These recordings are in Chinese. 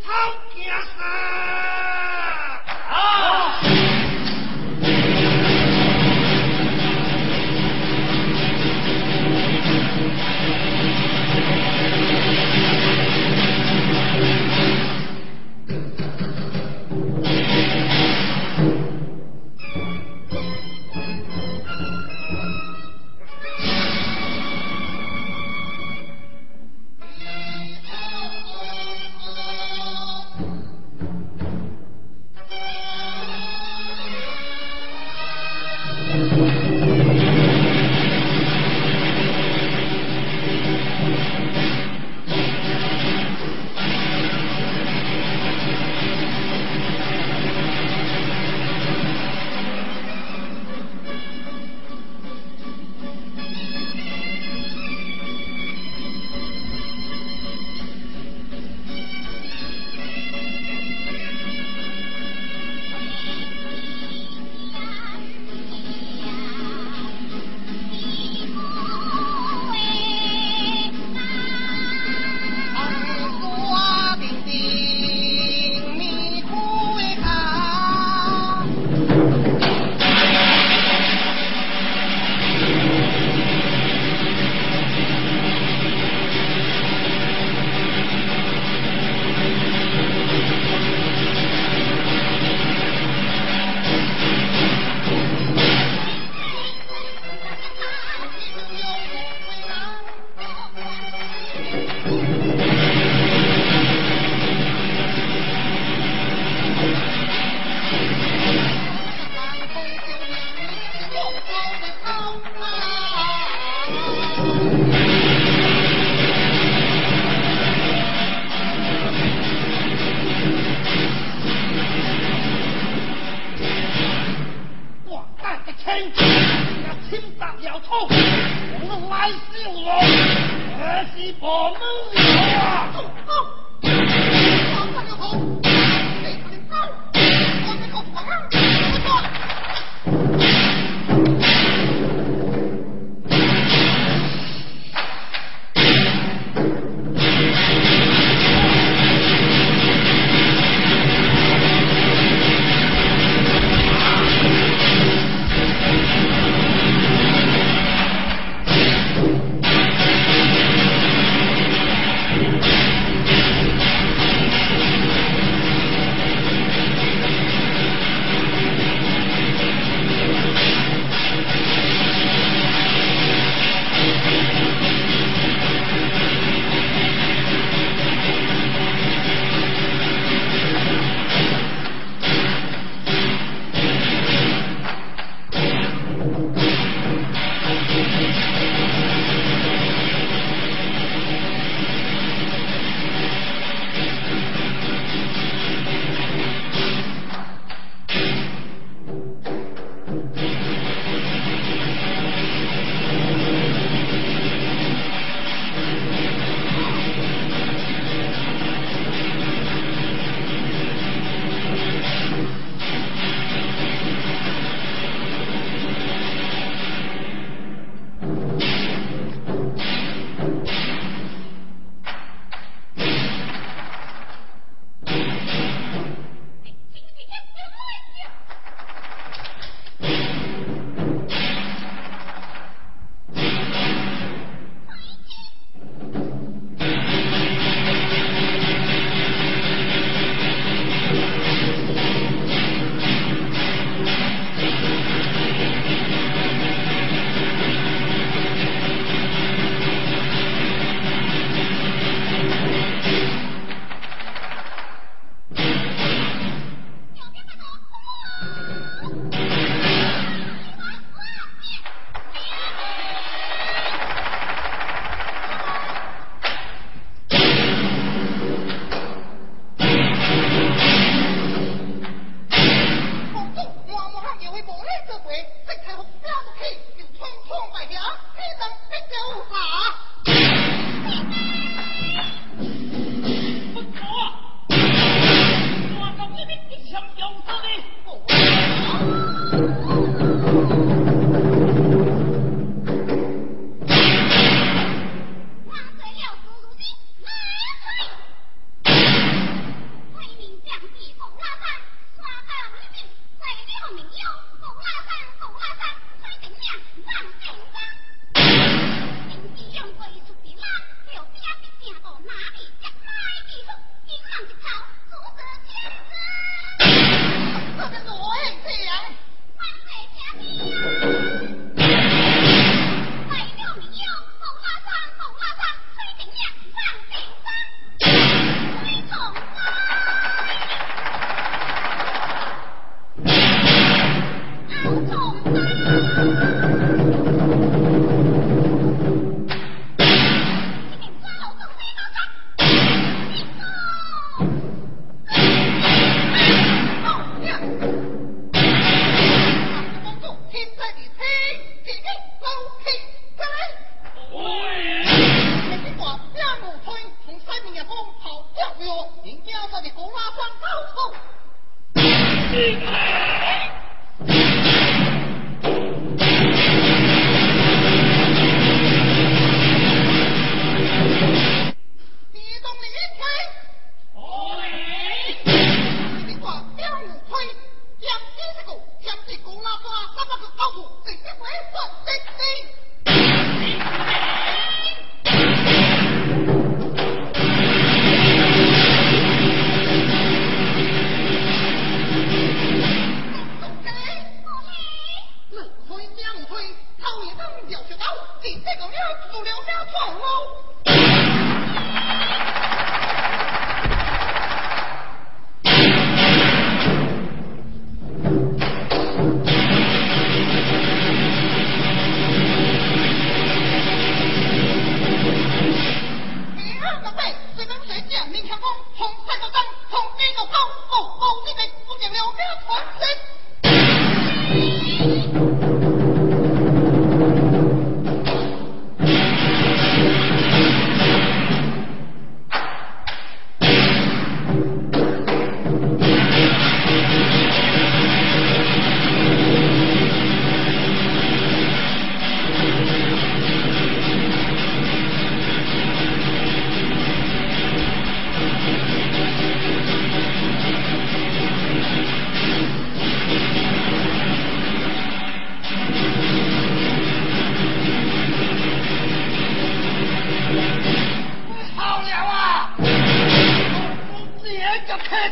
好惊啥？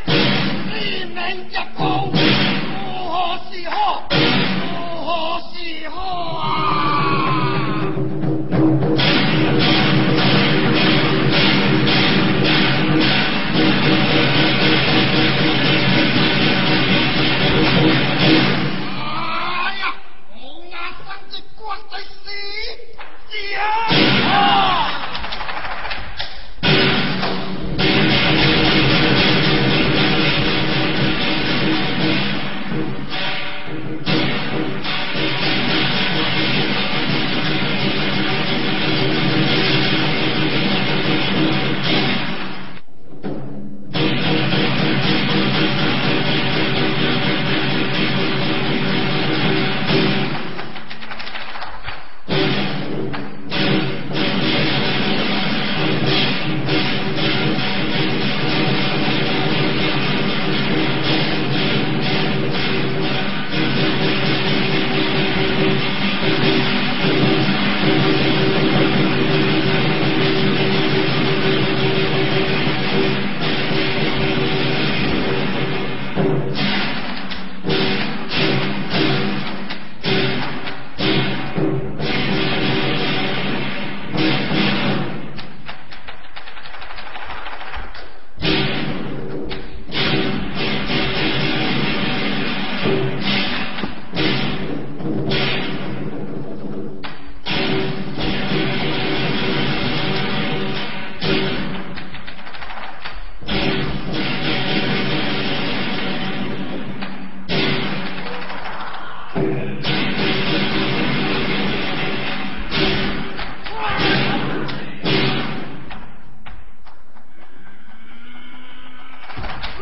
致命一击如何是好？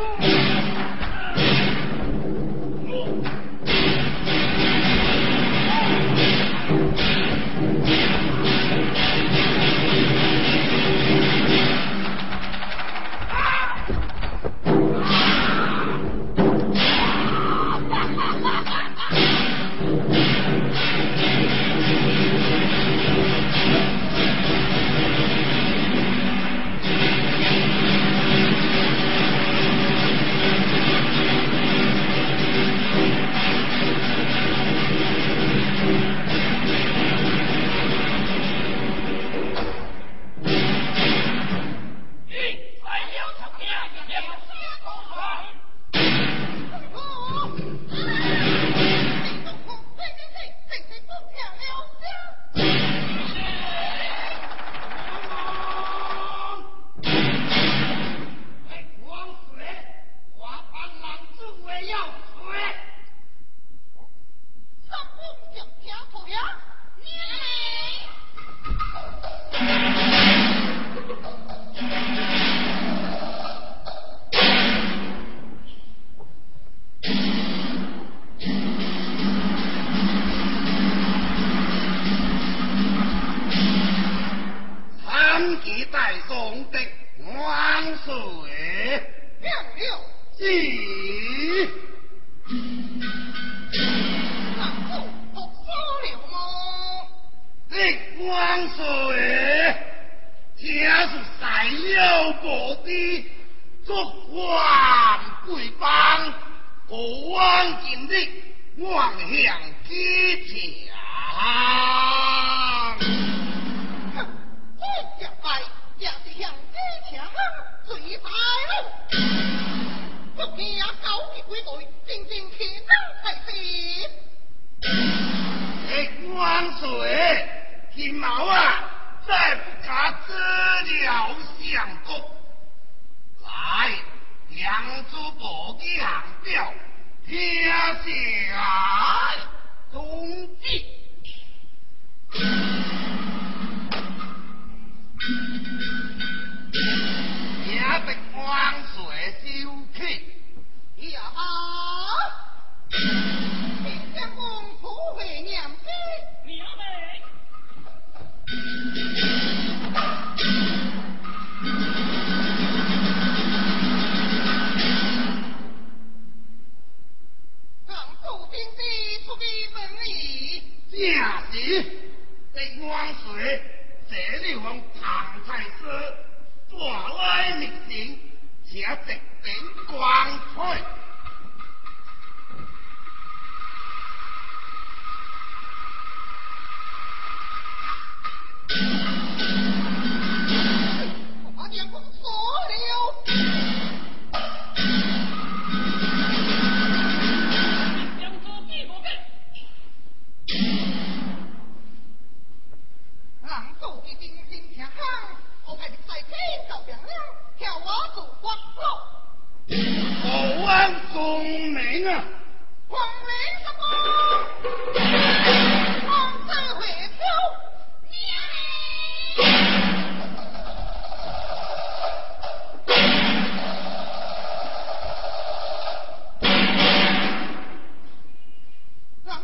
Ooh.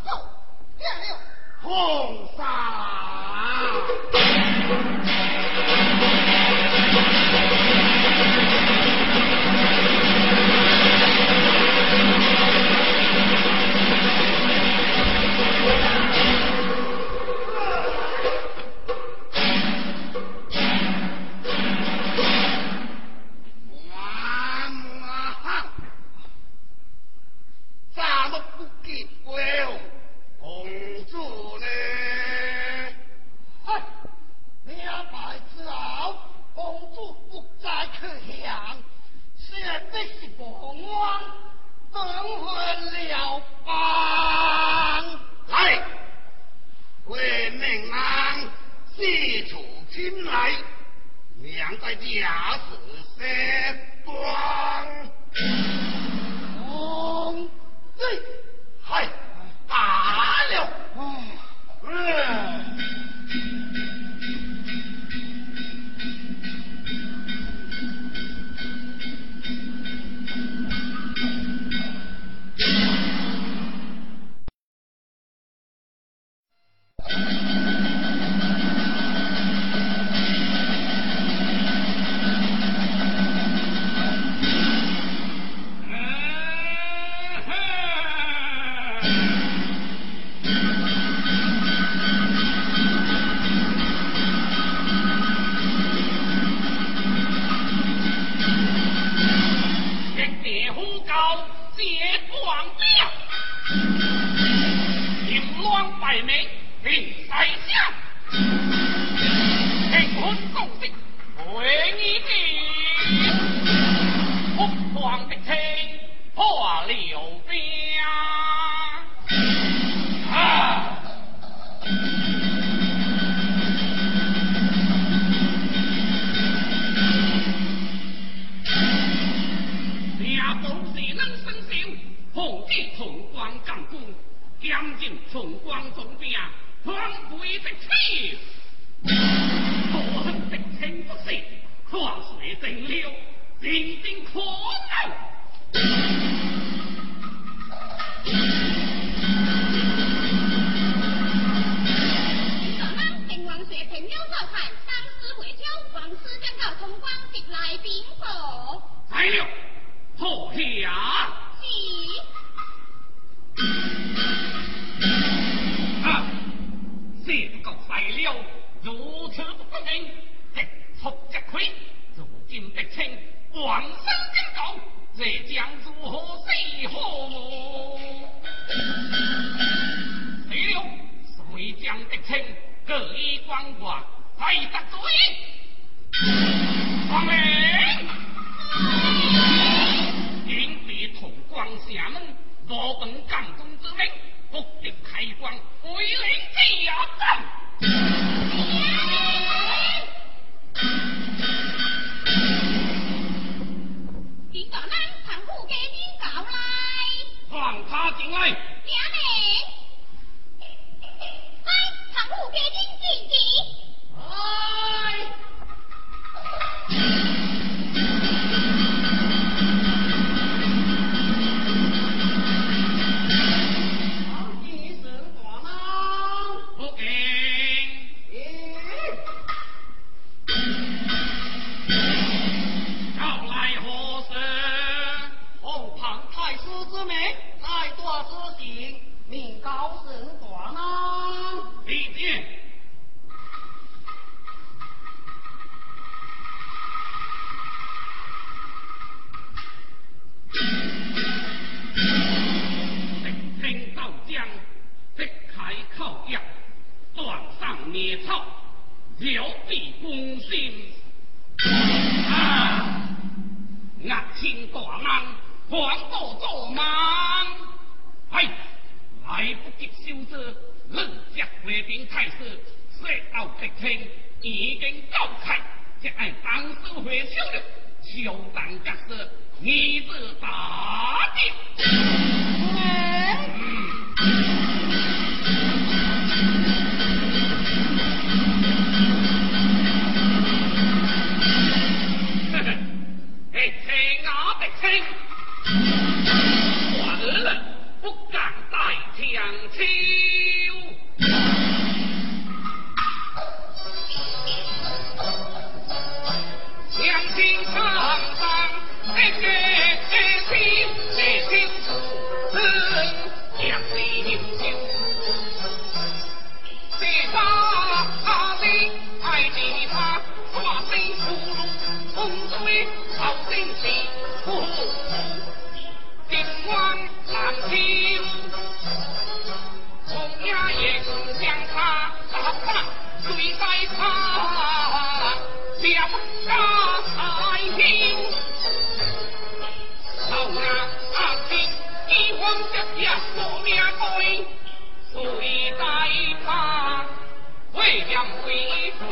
哟，店六红纱。将军从光中兵，黄不一的气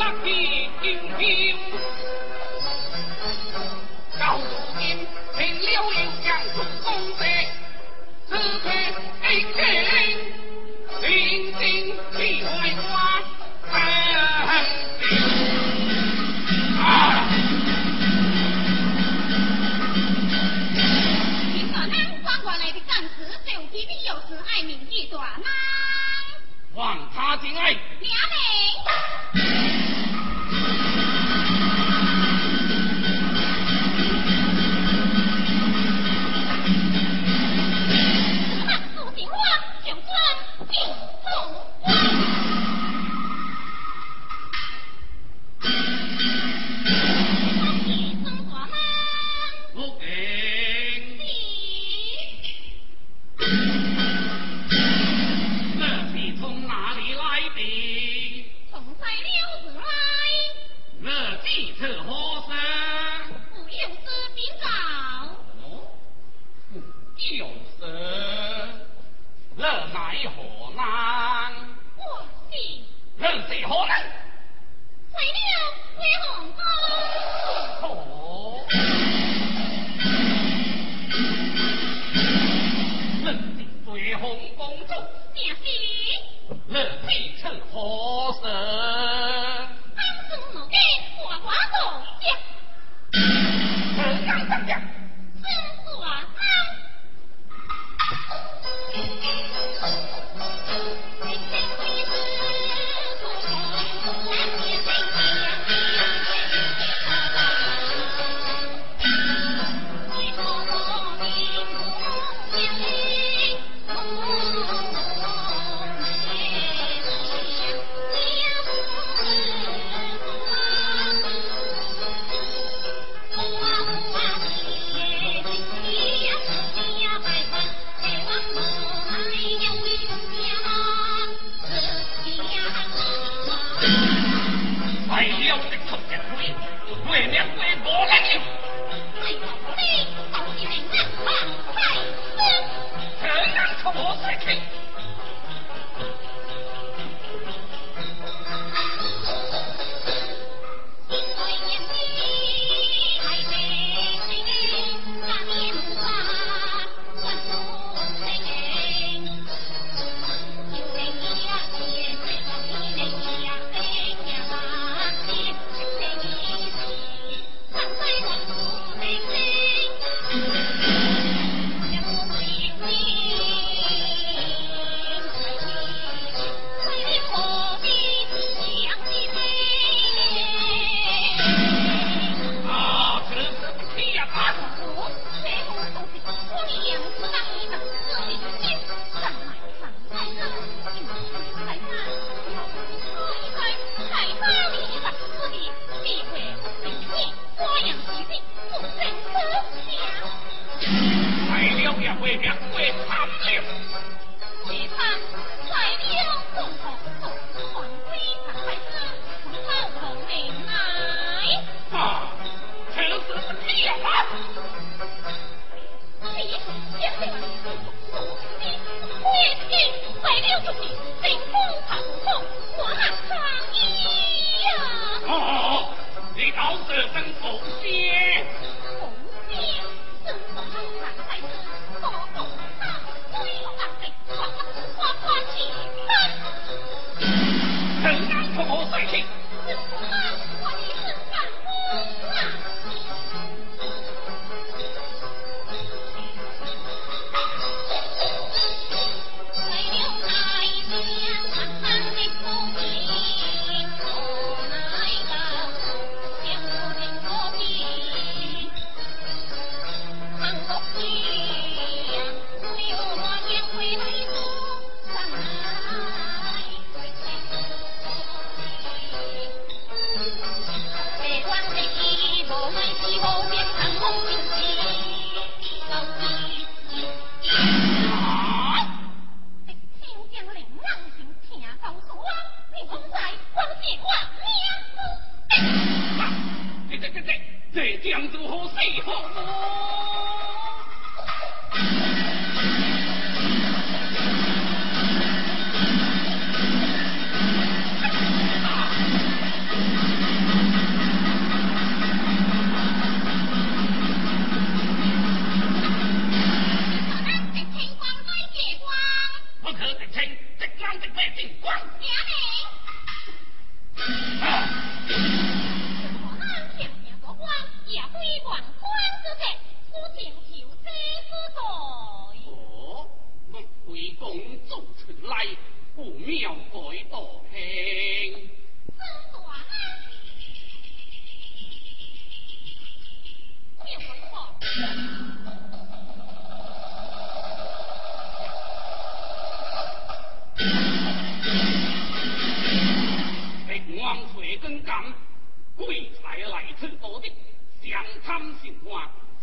大平，听听。赵总兵明了有将出东山，此去应征，领兵去台湾。大平，平大妈，外来的战士最有皮皮，有时爱面子。大妈，望他真爱。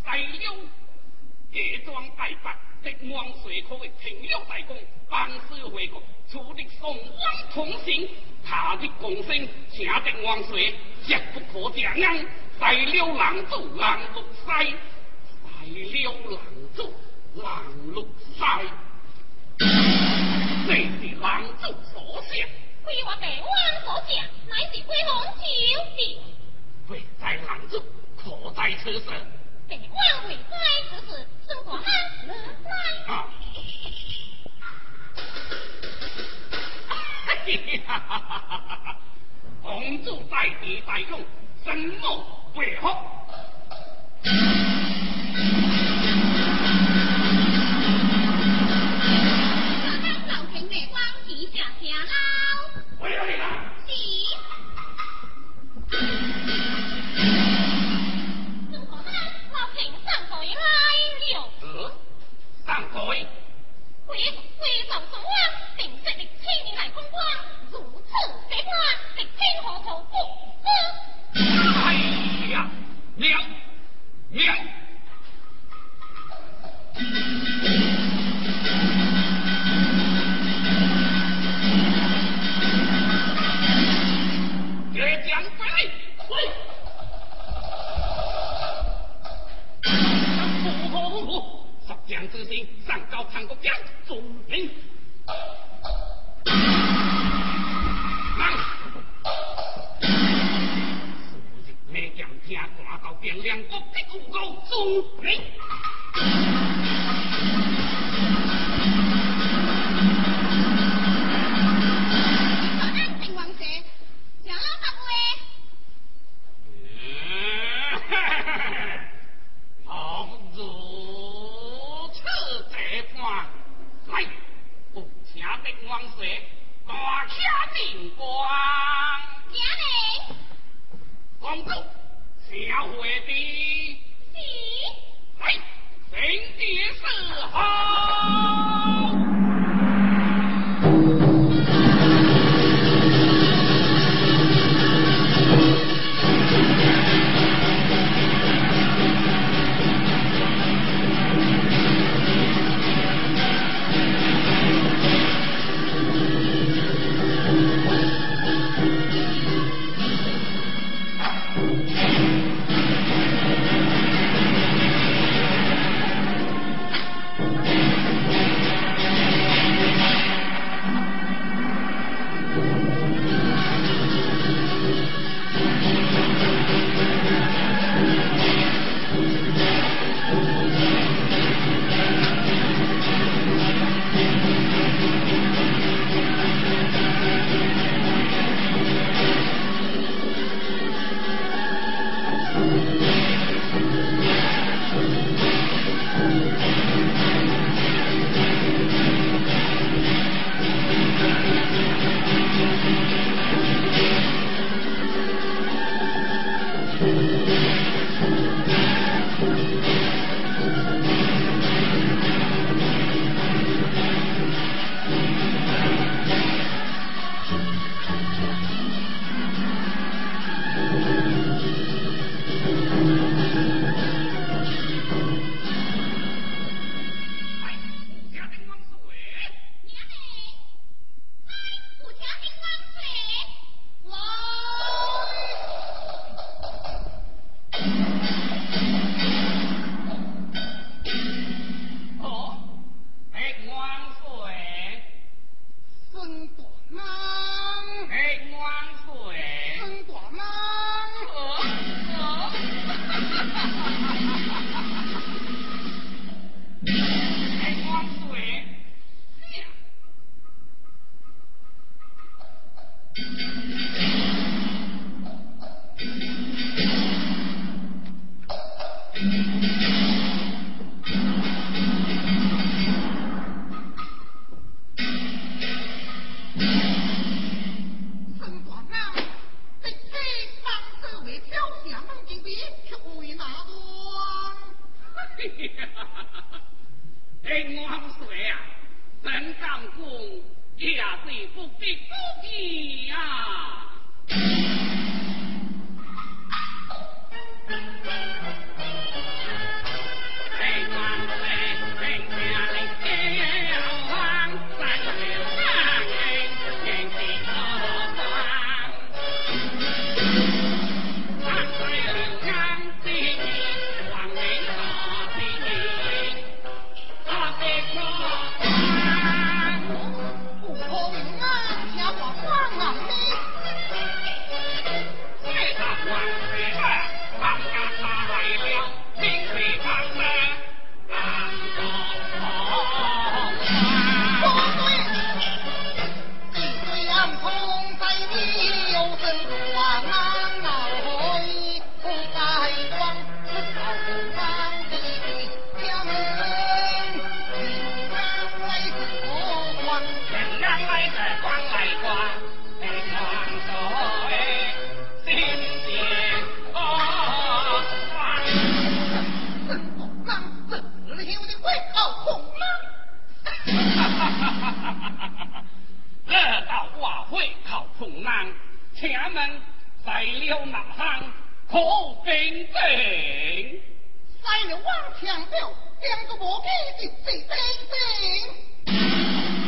大呦，夜庄拜伯，直王水口的停留大公，办师回国，处的宋王同行，他的功勋，请得王水，绝不可假言。大呦，难做难入塞，大呦，难做难入塞，这是难做所想。归我百万所想，乃是归龙九弟。未在难做，可在此上。百万为财，只是生活安乐哉。啊！哈哈哈哈哈哈！公主在地在讲什么鬼话？我刚走进月光，只剩下老。我来了。犯规。鬼鬼老祖啊，定是你千年来风光，如此这般，你天何可不？哎呀，娘娘！Wait! 将之心上高唱个标准平。每将听两，来，两个摩肩并立，兵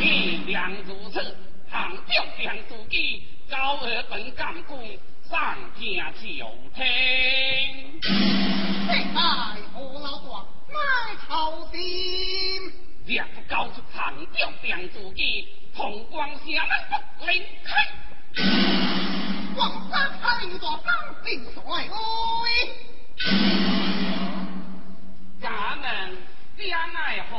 丁一两如此。长调平自己，高尔本干管，上镜就听。恋爱何老光，买绸缎，若不交出长调平足机，红光下你不灵开。黄山上有座风景台，咱们相爱何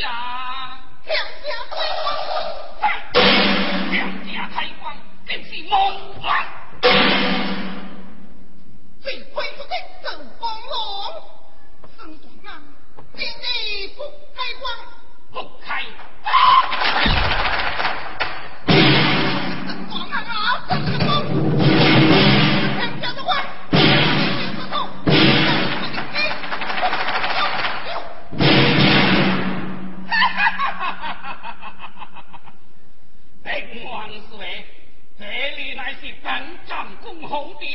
呀？两家开光再两开光。更是谋最亏不亏赠光龙赠黄浪天地不开光不开光啊皇室位，这里乃是本长公侯爹，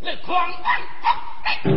你狂妄不得。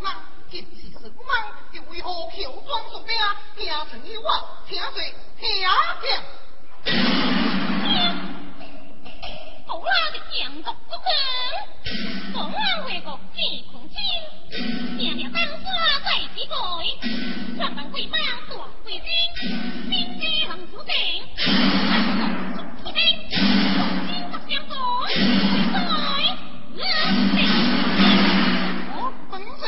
猛进是猛，又为何乔装束兵，吓人又怕，吓谁？吓将！古老的强国不根，保安为国，灭狂奸，强敌当先，卫旗在，全民为国，壮为军，兵强如铁，万众如一兵，心不相共。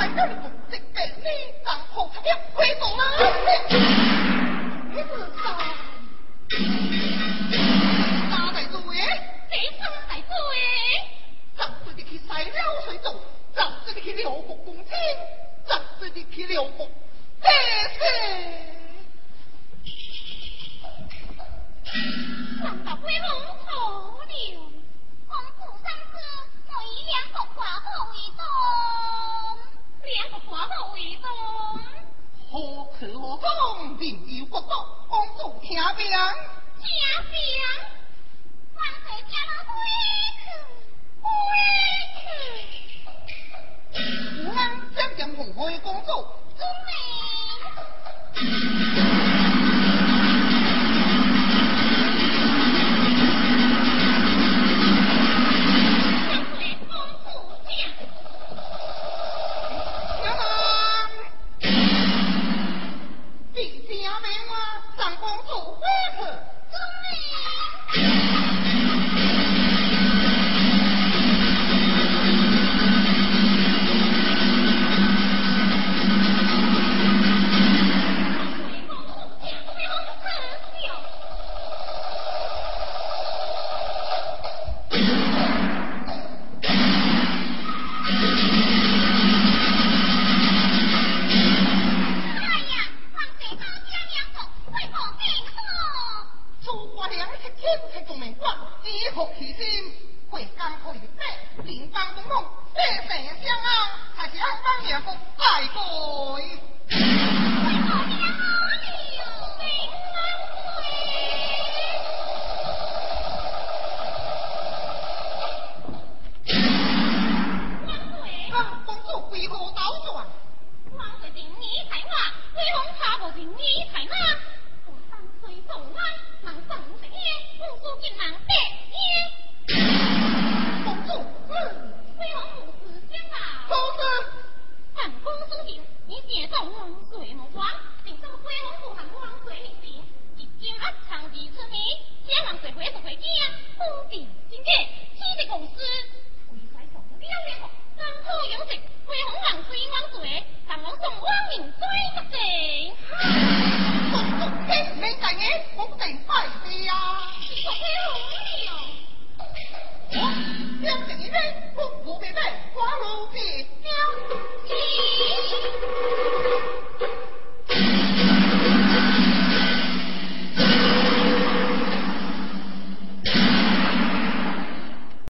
来认罪，这个你丈夫要回头啦。你是啥？大太？谁是大太子耶？咱这里去塞了水走，咱这里去辽国攻亲，咱这里去辽国，这是。咱大伯母错了，公主歌，我一两个寡妇为重。两个寡妇为东，何去何从？朋友不公，公主听便。家兵，万岁，叫我回去，回去。有人将正奉陪公主。遵命。公主。